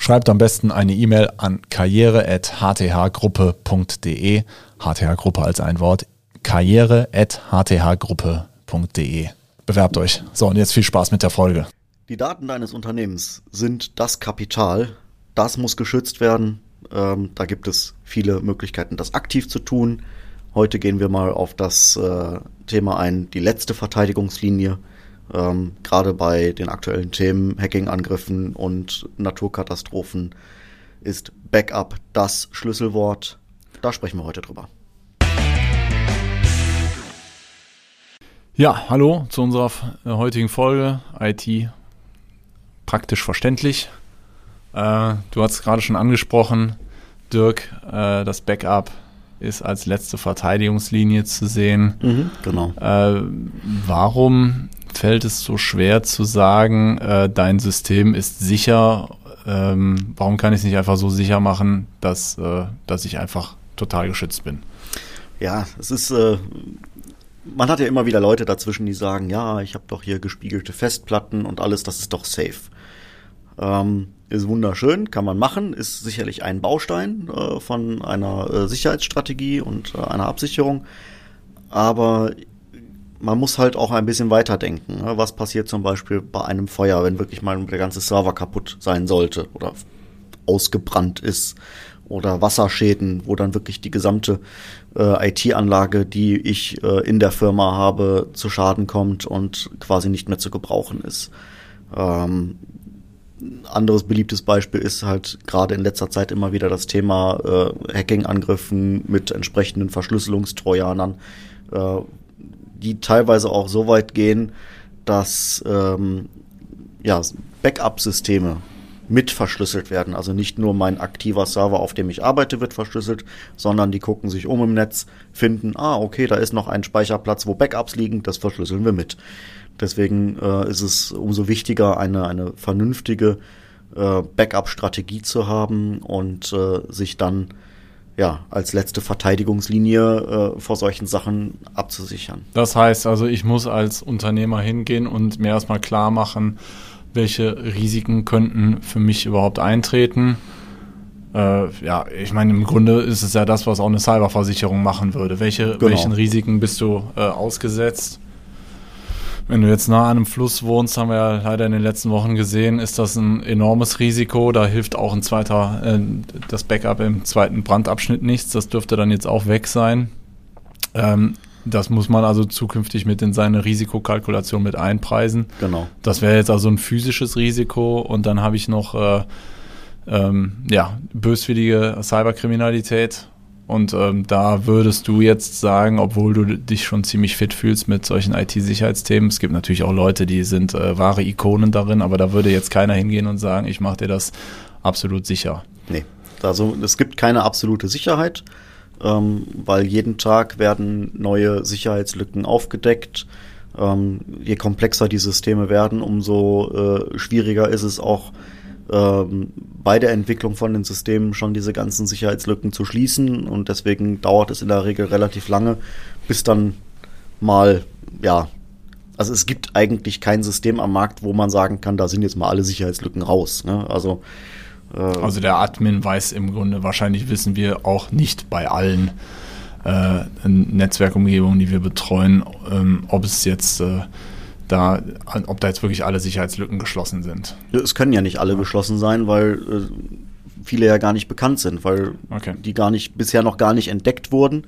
Schreibt am besten eine E-Mail an karriere.hthgruppe.de. HTH-Gruppe als ein Wort. karriere.hthgruppe.de. Bewerbt euch. So, und jetzt viel Spaß mit der Folge. Die Daten deines Unternehmens sind das Kapital. Das muss geschützt werden. Ähm, da gibt es viele Möglichkeiten, das aktiv zu tun. Heute gehen wir mal auf das äh, Thema ein, die letzte Verteidigungslinie. Ähm, Gerade bei den aktuellen Themen Hacking-Angriffen und Naturkatastrophen ist Backup das Schlüsselwort. Da sprechen wir heute drüber. Ja, hallo zu unserer äh, heutigen Folge IT praktisch verständlich. Äh, du hast gerade schon angesprochen, Dirk, äh, das Backup ist als letzte Verteidigungslinie zu sehen. Mhm, genau. Äh, warum fällt es so schwer zu sagen, äh, dein System ist sicher. Ähm, warum kann ich es nicht einfach so sicher machen, dass, äh, dass ich einfach total geschützt bin? Ja, es ist, äh, man hat ja immer wieder Leute dazwischen, die sagen, ja, ich habe doch hier gespiegelte Festplatten und alles, das ist doch safe. Ähm, ist wunderschön, kann man machen, ist sicherlich ein Baustein äh, von einer äh, Sicherheitsstrategie und äh, einer Absicherung. Aber man muss halt auch ein bisschen weiterdenken. Ne? Was passiert zum Beispiel bei einem Feuer, wenn wirklich mal der ganze Server kaputt sein sollte oder ausgebrannt ist oder Wasserschäden, wo dann wirklich die gesamte äh, IT-Anlage, die ich äh, in der Firma habe, zu Schaden kommt und quasi nicht mehr zu gebrauchen ist. Ähm, anderes beliebtes Beispiel ist halt gerade in letzter Zeit immer wieder das Thema äh, Hacking-Angriffen mit entsprechenden Verschlüsselungstrojanern, die teilweise auch so weit gehen, dass ähm, ja, Backup-Systeme mit verschlüsselt werden. Also nicht nur mein aktiver Server, auf dem ich arbeite, wird verschlüsselt, sondern die gucken sich um im Netz, finden, ah, okay, da ist noch ein Speicherplatz, wo Backups liegen, das verschlüsseln wir mit. Deswegen äh, ist es umso wichtiger, eine, eine vernünftige äh, Backup-Strategie zu haben und äh, sich dann ja, als letzte Verteidigungslinie äh, vor solchen Sachen abzusichern. Das heißt also, ich muss als Unternehmer hingehen und mir erstmal klar machen, welche Risiken könnten für mich überhaupt eintreten. Äh, ja, ich meine, im Grunde ist es ja das, was auch eine Cyberversicherung machen würde. Welche, genau. Welchen Risiken bist du äh, ausgesetzt? Wenn du jetzt nah an einem Fluss wohnst, haben wir ja leider in den letzten Wochen gesehen, ist das ein enormes Risiko. Da hilft auch ein zweiter, äh, das Backup im zweiten Brandabschnitt nichts. Das dürfte dann jetzt auch weg sein. Ähm, das muss man also zukünftig mit in seine Risikokalkulation mit einpreisen. Genau. Das wäre jetzt also ein physisches Risiko und dann habe ich noch äh, ähm, ja, böswillige Cyberkriminalität und ähm, da würdest du jetzt sagen, obwohl du dich schon ziemlich fit fühlst mit solchen IT-Sicherheitsthemen, es gibt natürlich auch Leute, die sind äh, wahre Ikonen darin, aber da würde jetzt keiner hingehen und sagen, ich mache dir das absolut sicher. Nee, also es gibt keine absolute Sicherheit, ähm, weil jeden Tag werden neue Sicherheitslücken aufgedeckt. Ähm, je komplexer die Systeme werden, umso äh, schwieriger ist es auch, ähm, bei der Entwicklung von den Systemen schon diese ganzen Sicherheitslücken zu schließen und deswegen dauert es in der Regel relativ lange, bis dann mal, ja, also es gibt eigentlich kein System am Markt, wo man sagen kann, da sind jetzt mal alle Sicherheitslücken raus. Ne? Also, äh, also der Admin weiß im Grunde, wahrscheinlich wissen wir auch nicht bei allen äh, Netzwerkumgebungen, die wir betreuen, ähm, ob es jetzt äh, da, ob da jetzt wirklich alle Sicherheitslücken geschlossen sind. Es können ja nicht alle geschlossen sein, weil äh, viele ja gar nicht bekannt sind, weil okay. die gar nicht, bisher noch gar nicht entdeckt wurden.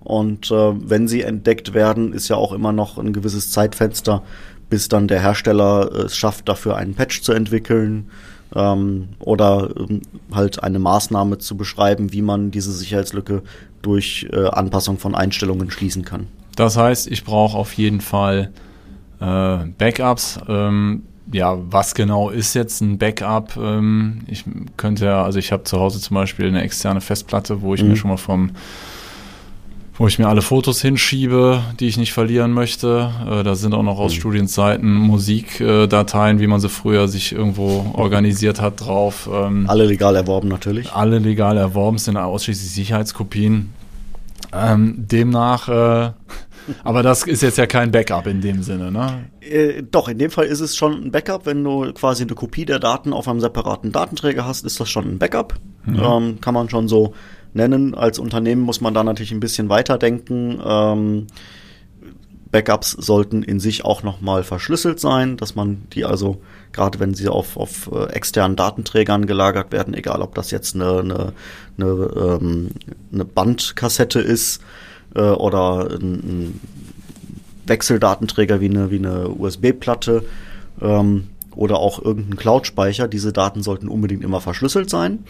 Und äh, wenn sie entdeckt werden, ist ja auch immer noch ein gewisses Zeitfenster, bis dann der Hersteller äh, es schafft, dafür einen Patch zu entwickeln ähm, oder ähm, halt eine Maßnahme zu beschreiben, wie man diese Sicherheitslücke durch äh, Anpassung von Einstellungen schließen kann. Das heißt, ich brauche auf jeden Fall äh, Backups. Ähm, ja, was genau ist jetzt ein Backup? Ähm, ich könnte ja, also ich habe zu Hause zum Beispiel eine externe Festplatte, wo ich mhm. mir schon mal vom wo ich mir alle Fotos hinschiebe, die ich nicht verlieren möchte. Äh, da sind auch noch aus mhm. Studienzeiten Musikdateien, wie man sie früher sich irgendwo organisiert hat, drauf. Ähm, alle legal erworben natürlich. Alle legal erworben sind ausschließlich Sicherheitskopien. Ähm, demnach, äh, aber das ist jetzt ja kein Backup in dem Sinne, ne? Äh, doch, in dem Fall ist es schon ein Backup. Wenn du quasi eine Kopie der Daten auf einem separaten Datenträger hast, ist das schon ein Backup. Mhm. Ähm, kann man schon so nennen. Als Unternehmen muss man da natürlich ein bisschen weiterdenken. Ähm, Backups sollten in sich auch nochmal verschlüsselt sein, dass man die also, gerade wenn sie auf, auf äh, externen Datenträgern gelagert werden, egal ob das jetzt eine, eine, eine, ähm, eine Bandkassette ist äh, oder ein, ein Wechseldatenträger wie eine, wie eine USB-Platte, ähm, oder auch irgendein Cloud-Speicher. Diese Daten sollten unbedingt immer verschlüsselt sein,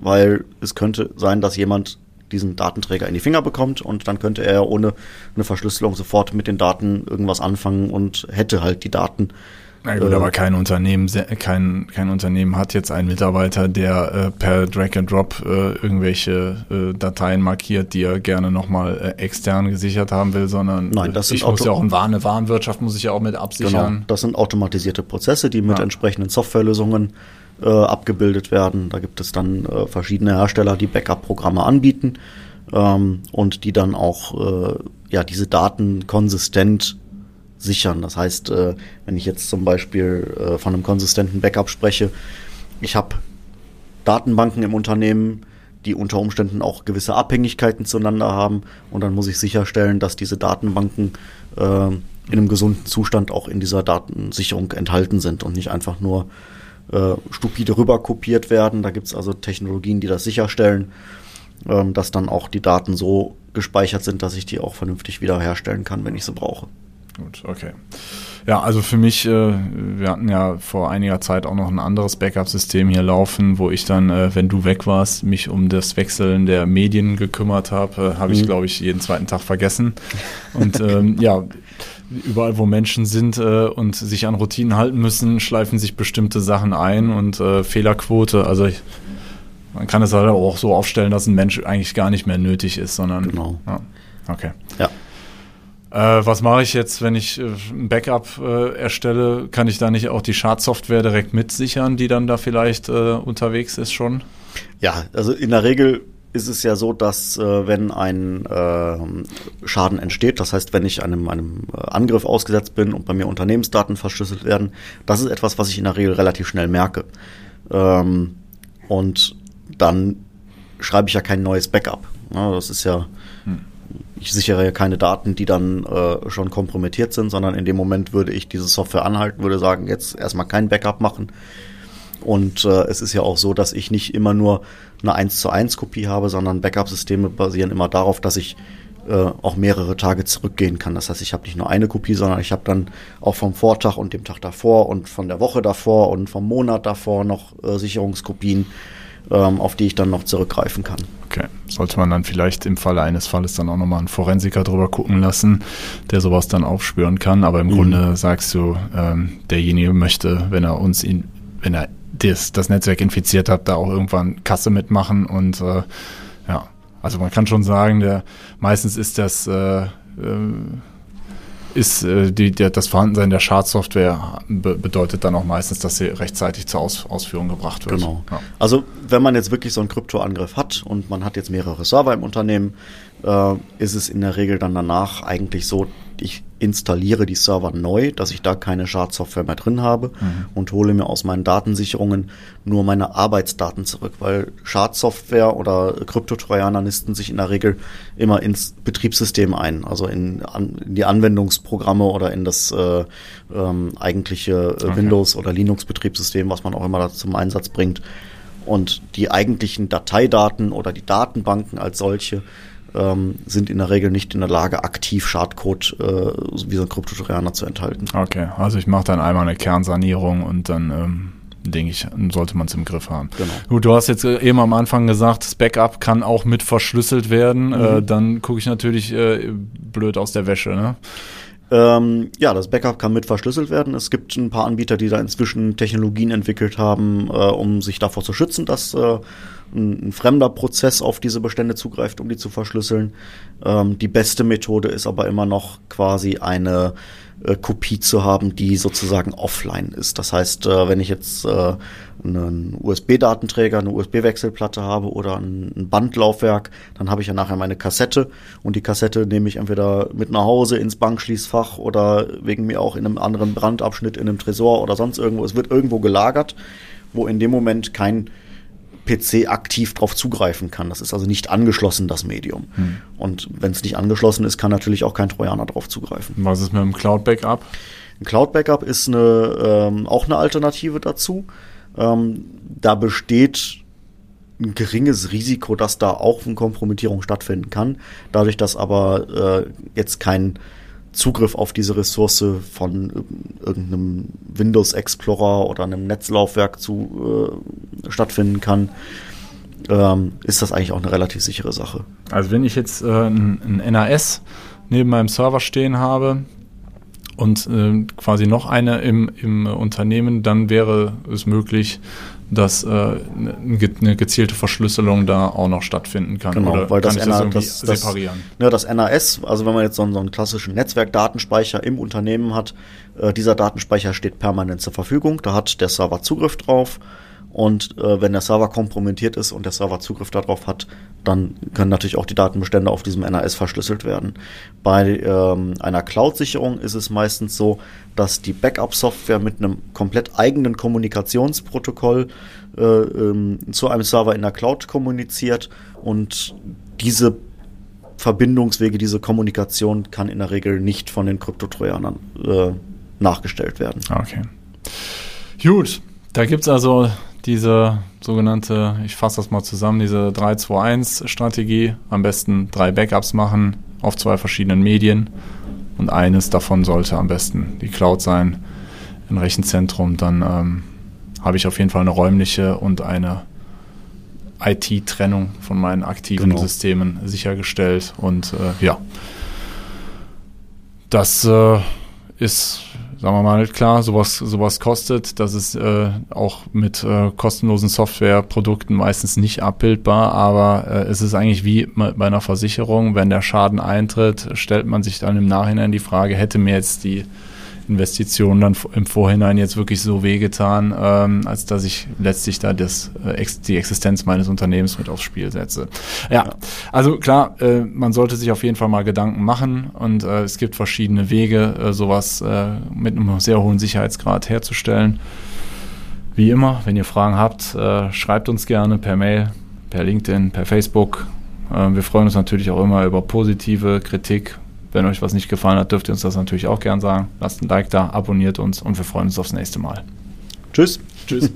weil es könnte sein, dass jemand diesen Datenträger in die Finger bekommt und dann könnte er ohne eine Verschlüsselung sofort mit den Daten irgendwas anfangen und hätte halt die Daten na gut, äh, aber kein Unternehmen, kein, kein Unternehmen hat jetzt einen Mitarbeiter, der äh, per Drag and Drop äh, irgendwelche äh, Dateien markiert, die er gerne nochmal äh, extern gesichert haben will, sondern Nein, das ich muss ja auch in eine Warenwirtschaft muss ich ja auch mit absichern. Genau, das sind automatisierte Prozesse, die mit ja. entsprechenden Softwarelösungen äh, abgebildet werden. Da gibt es dann äh, verschiedene Hersteller, die Backup-Programme anbieten ähm, und die dann auch äh, ja diese Daten konsistent sichern. Das heißt, äh, wenn ich jetzt zum Beispiel äh, von einem konsistenten Backup spreche, ich habe Datenbanken im Unternehmen, die unter Umständen auch gewisse Abhängigkeiten zueinander haben und dann muss ich sicherstellen, dass diese Datenbanken äh, in einem gesunden Zustand auch in dieser Datensicherung enthalten sind und nicht einfach nur stupide rüber kopiert werden. Da gibt es also Technologien, die das sicherstellen, ähm, dass dann auch die Daten so gespeichert sind, dass ich die auch vernünftig wiederherstellen kann, wenn ich sie brauche. Gut, okay. Ja, also für mich, äh, wir hatten ja vor einiger Zeit auch noch ein anderes Backup-System hier laufen, wo ich dann, äh, wenn du weg warst, mich um das Wechseln der Medien gekümmert habe. Äh, habe ich, mhm. glaube ich, jeden zweiten Tag vergessen. Und ähm, ja, überall, wo Menschen sind äh, und sich an Routinen halten müssen, schleifen sich bestimmte Sachen ein und äh, Fehlerquote, also ich, man kann es halt auch so aufstellen, dass ein Mensch eigentlich gar nicht mehr nötig ist, sondern. Genau. Ja, okay. Ja. Äh, was mache ich jetzt, wenn ich äh, ein Backup äh, erstelle? Kann ich da nicht auch die Schadsoftware direkt mitsichern, die dann da vielleicht äh, unterwegs ist schon? Ja, also in der Regel ist es ja so, dass äh, wenn ein äh, Schaden entsteht, das heißt, wenn ich einem, einem Angriff ausgesetzt bin und bei mir Unternehmensdaten verschlüsselt werden, das ist etwas, was ich in der Regel relativ schnell merke. Ähm, und dann schreibe ich ja kein neues Backup. Ja, das ist ja hm ich sichere ja keine Daten, die dann äh, schon kompromittiert sind, sondern in dem Moment würde ich diese Software anhalten, würde sagen, jetzt erstmal kein Backup machen. Und äh, es ist ja auch so, dass ich nicht immer nur eine 1 zu 1 Kopie habe, sondern Backup-Systeme basieren immer darauf, dass ich äh, auch mehrere Tage zurückgehen kann. Das heißt, ich habe nicht nur eine Kopie, sondern ich habe dann auch vom Vortag und dem Tag davor und von der Woche davor und vom Monat davor noch äh, Sicherungskopien ähm, auf die ich dann noch zurückgreifen kann. Okay, sollte man dann vielleicht im Falle eines Falles dann auch nochmal einen Forensiker drüber gucken lassen, der sowas dann aufspüren kann. Aber im mhm. Grunde sagst du, ähm, derjenige möchte, wenn er uns in, wenn er das, das Netzwerk infiziert hat, da auch irgendwann Kasse mitmachen und äh, ja, also man kann schon sagen, der meistens ist das äh, äh, ist äh, die, der, das Vorhandensein der Schadsoftware be bedeutet dann auch meistens, dass sie rechtzeitig zur Aus Ausführung gebracht wird. Genau. Ja. Also wenn man jetzt wirklich so einen Kryptoangriff hat und man hat jetzt mehrere Server im Unternehmen, äh, ist es in der Regel dann danach eigentlich so, ich installiere die Server neu, dass ich da keine Schadsoftware mehr drin habe mhm. und hole mir aus meinen Datensicherungen nur meine Arbeitsdaten zurück, weil Schadsoftware oder Kryptotrojaner nisten sich in der Regel immer ins Betriebssystem ein, also in, in die Anwendungsprogramme oder in das äh, ähm, eigentliche äh, okay. Windows- oder Linux-Betriebssystem, was man auch immer da zum Einsatz bringt. Und die eigentlichen Dateidaten oder die Datenbanken als solche ähm, sind in der Regel nicht in der Lage, aktiv Schadcode äh, wie so ein Kryptotrojaner zu enthalten. Okay, also ich mache dann einmal eine Kernsanierung und dann ähm, denke ich, sollte man es im Griff haben. Genau. Gut, du hast jetzt äh, eben am Anfang gesagt, das Backup kann auch mit verschlüsselt werden. Mhm. Äh, dann gucke ich natürlich äh, blöd aus der Wäsche. Ne? Ähm, ja, das Backup kann mit verschlüsselt werden. Es gibt ein paar Anbieter, die da inzwischen Technologien entwickelt haben, äh, um sich davor zu schützen, dass äh, ein, ein, fremder Prozess auf diese Bestände zugreift, um die zu verschlüsseln. Ähm, die beste Methode ist aber immer noch quasi eine äh, Kopie zu haben, die sozusagen offline ist. Das heißt, äh, wenn ich jetzt äh, einen USB-Datenträger, eine USB-Wechselplatte habe oder ein, ein Bandlaufwerk, dann habe ich ja nachher meine Kassette und die Kassette nehme ich entweder mit nach Hause ins Bankschließfach oder wegen mir auch in einem anderen Brandabschnitt in einem Tresor oder sonst irgendwo. Es wird irgendwo gelagert, wo in dem Moment kein PC aktiv darauf zugreifen kann. Das ist also nicht angeschlossen, das Medium. Hm. Und wenn es nicht angeschlossen ist, kann natürlich auch kein Trojaner darauf zugreifen. Was ist mit dem Cloud-Backup? Ein Cloud-Backup ist eine, ähm, auch eine Alternative dazu. Ähm, da besteht ein geringes Risiko, dass da auch eine Kompromittierung stattfinden kann. Dadurch, dass aber äh, jetzt kein Zugriff auf diese Ressource von irgendeinem Windows Explorer oder einem Netzlaufwerk zu äh, stattfinden kann, ähm, ist das eigentlich auch eine relativ sichere Sache. Also wenn ich jetzt äh, ein, ein NAS neben meinem Server stehen habe, und äh, quasi noch eine im, im Unternehmen, dann wäre es möglich, dass äh, eine gezielte Verschlüsselung da auch noch stattfinden kann. Genau, Oder weil das, NA, das, das, separieren? Das, ja, das NAS, also wenn man jetzt so einen, so einen klassischen Netzwerkdatenspeicher im Unternehmen hat, äh, dieser Datenspeicher steht permanent zur Verfügung, da hat der Server Zugriff drauf und äh, wenn der Server kompromittiert ist und der Server Zugriff darauf hat, dann können natürlich auch die Datenbestände auf diesem NAS verschlüsselt werden. Bei ähm, einer Cloud-Sicherung ist es meistens so, dass die Backup-Software mit einem komplett eigenen Kommunikationsprotokoll äh, ähm, zu einem Server in der Cloud kommuniziert und diese Verbindungswege, diese Kommunikation kann in der Regel nicht von den Kryptotrojanern äh, nachgestellt werden. Okay. Gut, da gibt es also diese sogenannte, ich fasse das mal zusammen, diese 3-2-1-Strategie. Am besten drei Backups machen auf zwei verschiedenen Medien. Und eines davon sollte am besten die Cloud sein, ein Rechenzentrum. Dann ähm, habe ich auf jeden Fall eine räumliche und eine IT-Trennung von meinen aktiven genau. Systemen sichergestellt. Und äh, ja, das äh, ist sagen wir mal, klar, sowas, sowas kostet. Das ist äh, auch mit äh, kostenlosen Softwareprodukten meistens nicht abbildbar, aber äh, es ist eigentlich wie bei einer Versicherung. Wenn der Schaden eintritt, stellt man sich dann im Nachhinein die Frage, hätte mir jetzt die Investition dann im Vorhinein jetzt wirklich so wehgetan, ähm, als dass ich letztlich da das, äh, die Existenz meines Unternehmens mit aufs Spiel setze. Ja, ja. also klar, äh, man sollte sich auf jeden Fall mal Gedanken machen und äh, es gibt verschiedene Wege, äh, sowas äh, mit einem sehr hohen Sicherheitsgrad herzustellen. Wie immer, wenn ihr Fragen habt, äh, schreibt uns gerne per Mail, per LinkedIn, per Facebook. Äh, wir freuen uns natürlich auch immer über positive Kritik, wenn euch was nicht gefallen hat, dürft ihr uns das natürlich auch gern sagen. Lasst ein Like da, abonniert uns und wir freuen uns aufs nächste Mal. Tschüss. Tschüss.